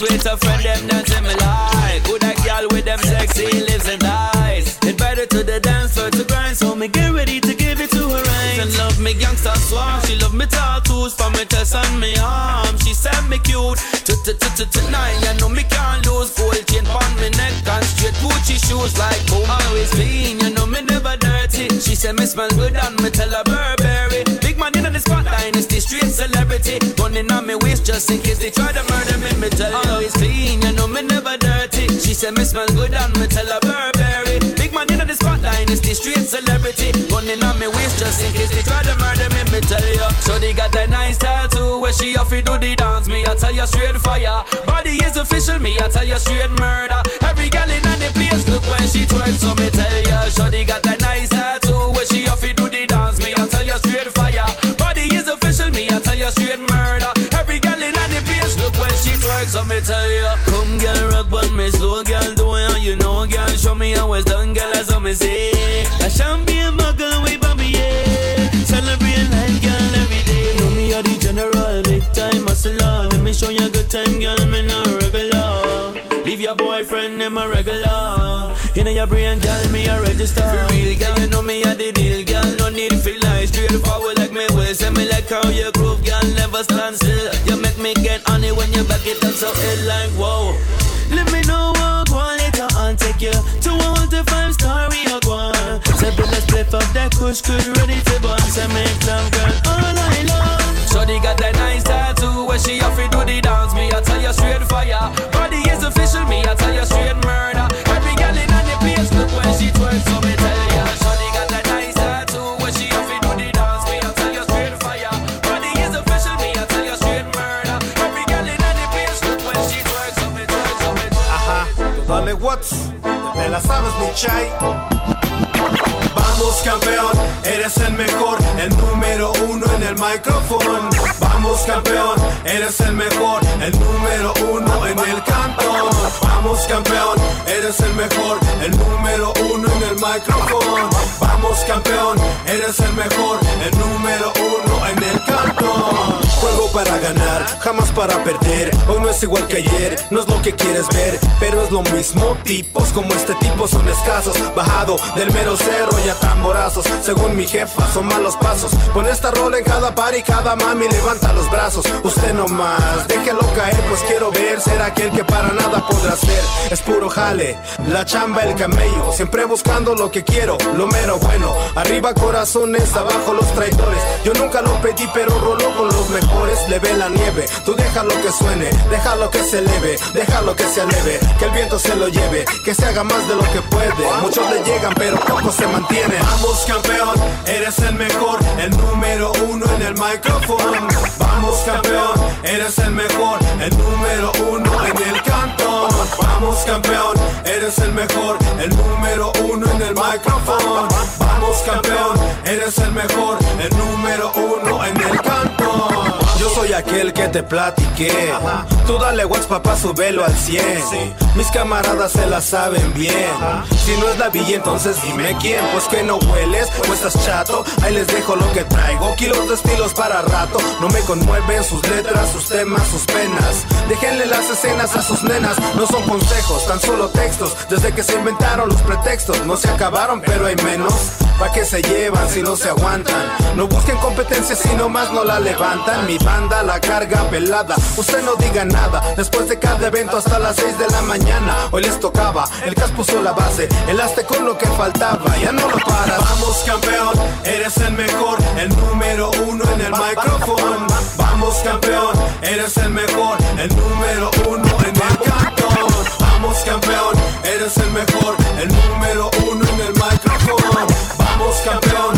With her friend Them dancing me like. Good that girl with them sexy lips and eyes? Invited to the dance floor to grind So me get ready to give it to her right And love me gangsta swag She love me tattoos From me chest and me arm. She said me cute Tonight you know me can't lose Gold chain on me neck And straight Gucci shoes like boom. Always clean You know me never dirty. She said me smell good And me tell her Burberry straight celebrity Gun in on me waist Just in case they try to murder me. Me tell you Always clean You know me never dirty. She said me smell good And me tell her Burberry. Big man in the spotlight Dynasty straight celebrity. Gun in on me waist Just in case they try to murder me. Me tell you. So they got a nice tattoo Where she off do the dance. Me I tell you straight fire. Body is official Me I tell you straight murder. Every girl in the place Look when she twerk So me tell you Shorty got tell you Come girl rock but me slow girl Do it you know girl. Show me how it's done girl That's what me say. A champagne muggle way by me yeah. Celebrate life girl every day. Know me a the general Big time hustler. Let me show you a good time girl Me not regular. Leave your boyfriend in my regular. In your brain girl me a register. For real girl you know me a the deal girl like how you groove girl Never stand still. You make me get honey when you back it up so it like whoa. Let me know what go on later on Take you to a one to five we are going Say let's flip up that kush good ready to bun Say make love girl all night dale what's Te la sabes mi chai Vamos campeón, eres el mejor, el número uno en el micrófono. Vamos campeón, eres el mejor, el número uno en el canto. Vamos campeón, eres el mejor, el número uno en el micrófono. Vamos campeón, eres el mejor, el número uno en el canto. Juego para ganar, jamás para perder. Hoy no es igual que ayer, no es lo que quieres ver, pero es lo mismo. Tipos como este tipo son escasos. Bajado del mero cerro y a tamborazos. Según mi jefa, son malos pasos. Pon esta rola en cada par y cada mami levanta los brazos. Usted no más, déjelo caer, pues quiero ver ser aquel que para nada podrá ser. Es puro jale, la chamba, el camello. Siempre buscando lo que quiero, lo mero bueno. Arriba corazones, abajo los traidores. Yo nunca lo pedí, pero roló con los mejores. Le ve la nieve, tú déjalo que suene, déjalo que se eleve, déjalo que se aleve, que el viento se lo lleve, que se haga más de lo que puede. Muchos le llegan, pero pocos se mantienen. Vamos campeón, eres el mejor, el número uno en el micrófono. Vamos campeón, eres el mejor, el número uno en el canto. Vamos campeón, eres el mejor, el número uno en el micrófono. Vamos campeón, eres el mejor, el número uno en el canto. Yo soy aquel que te platiqué. Tú dale wax, papá, subelo al 100. Mis camaradas se la saben bien. Si no es la villa, entonces dime quién. Pues que no hueles o estás chato. Ahí les dejo lo que traigo. Kilos de estilos para rato. No me conmueven sus letras, sus temas, sus penas. Déjenle las escenas a sus nenas. No son consejos, tan solo textos. Desde que se inventaron los pretextos, no se acabaron, pero hay menos. ¿Pa' qué se llevan si no se aguantan? No busquen competencia si nomás no la levantan. Mi banda la carga pelada. Usted no diga nada. Después de cada evento hasta las 6 de la mañana. Hoy les tocaba. El CAS puso la base. El hazte con lo que faltaba. Ya no lo paras. Vamos campeón, eres el mejor, el número uno en el micrófono. Vamos campeón, eres el mejor, el número uno en el cantón. Vamos campeón, eres el mejor, el número uno en el micrófono. Vamos campeón,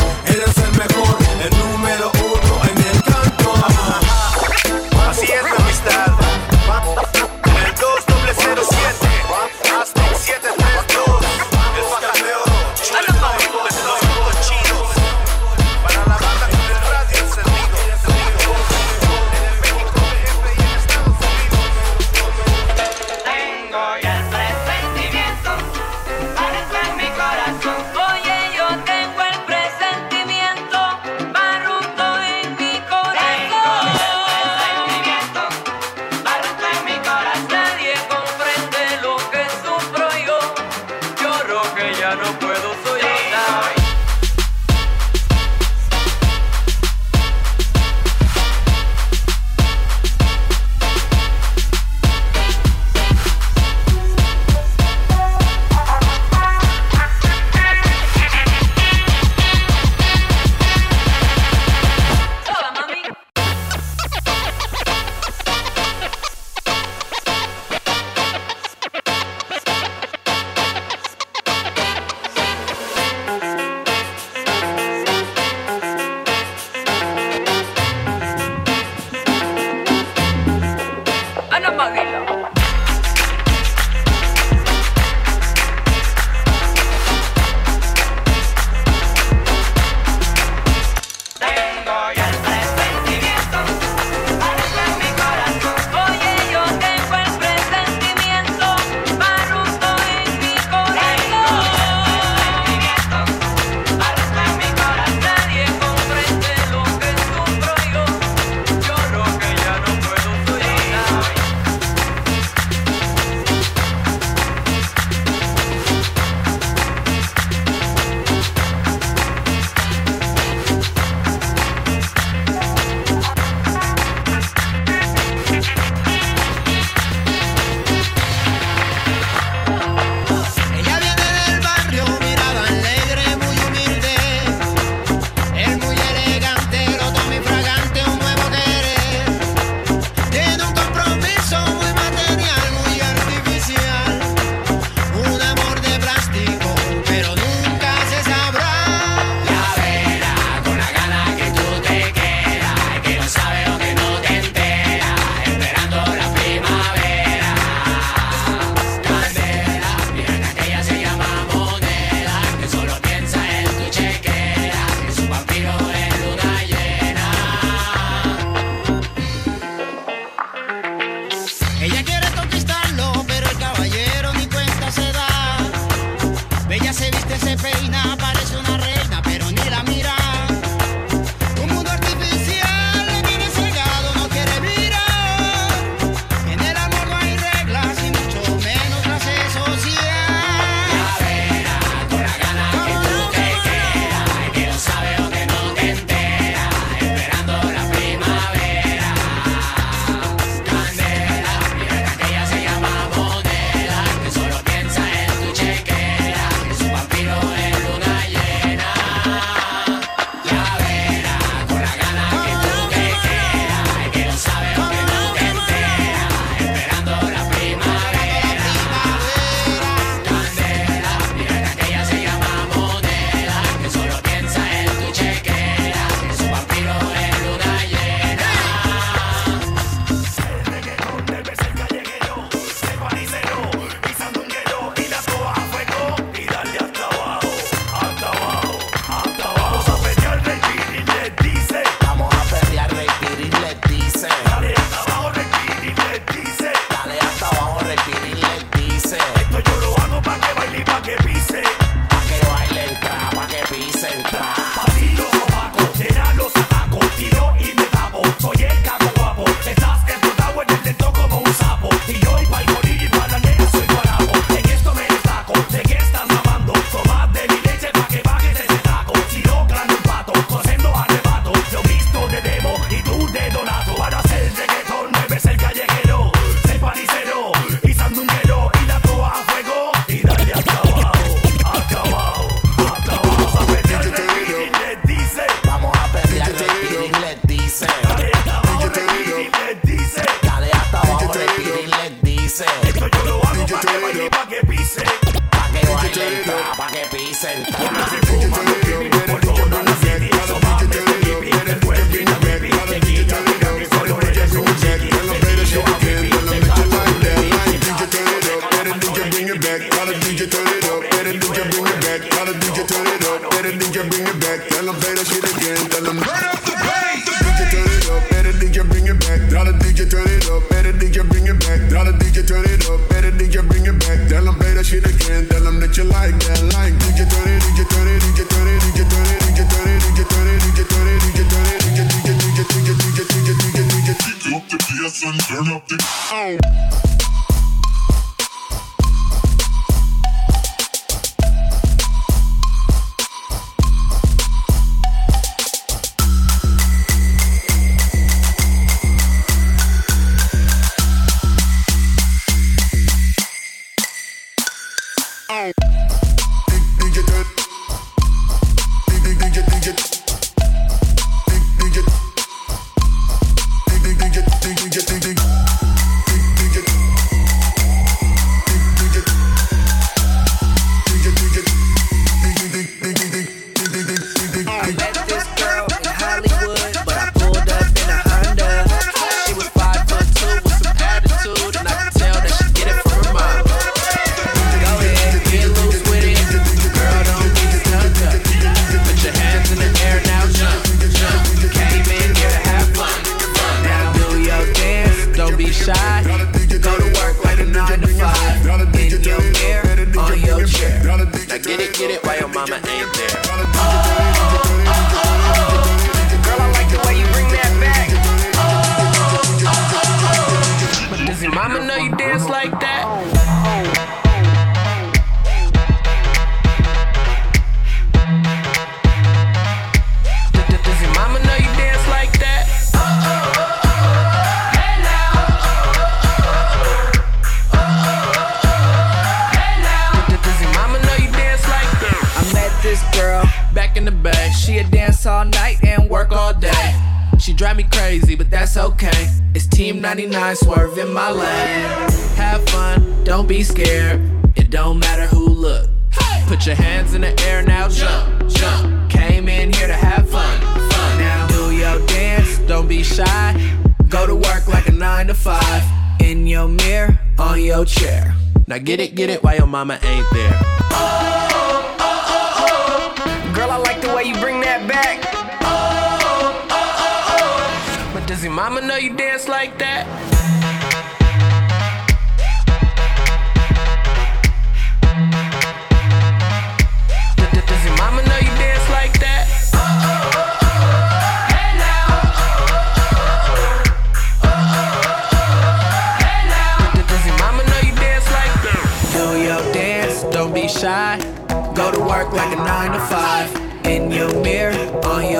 yes and turn up the. Oh.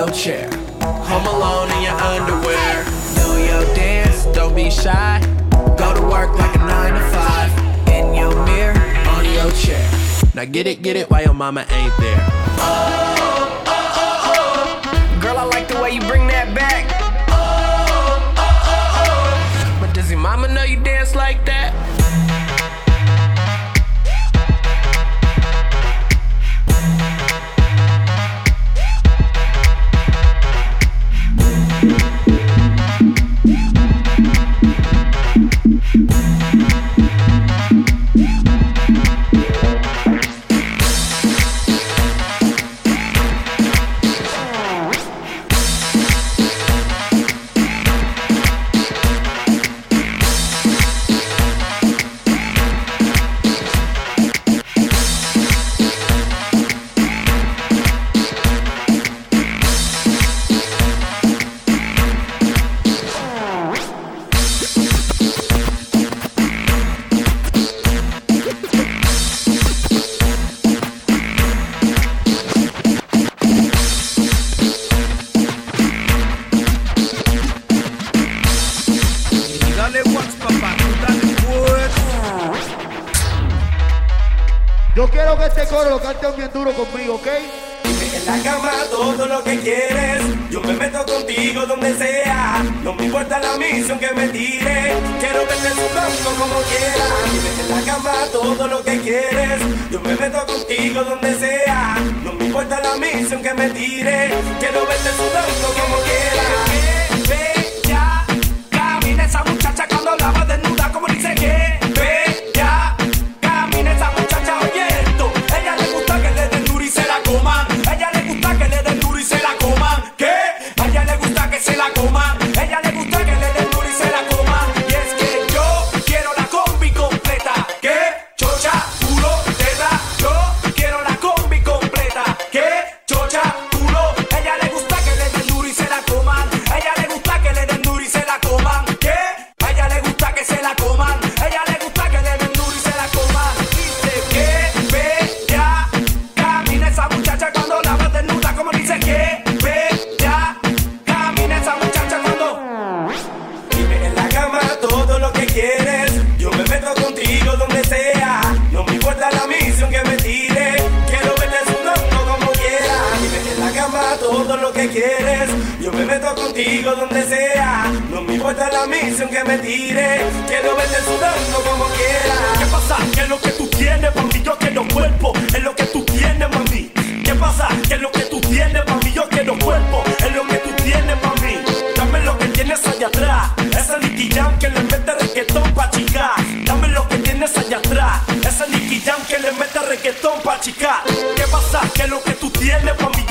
lawn chair. Home alone in your underwear. Do your dance, don't be shy. Go to work like a nine to five. In your mirror, on your chair. Now get it, get it while your mama ain't there. Oh, oh, oh, oh. Girl, I like the way you bring that back. Oh, oh, oh, oh. But does your mama know you dance? contigo donde sea. No me importa la misión que me tire. Quiero verte sudando como quiera. ¿Qué pasa? ¿Qué es lo que tú tienes para mí? Yo quiero cuerpo. Es lo que tú tienes para mí. ¿Qué pasa? ¿Qué es lo que tú tienes para mí? Yo quiero cuerpo. Es lo que tú tienes para mí. Dame lo que tienes allá atrás. Esa Nicky que le mete reggaetón pa' chicar. Dame lo que tienes allá atrás. Esa Nicky que le mete reggaetón pa' chicar. ¿Qué pasa? ¿Qué es lo que tú tienes para mí?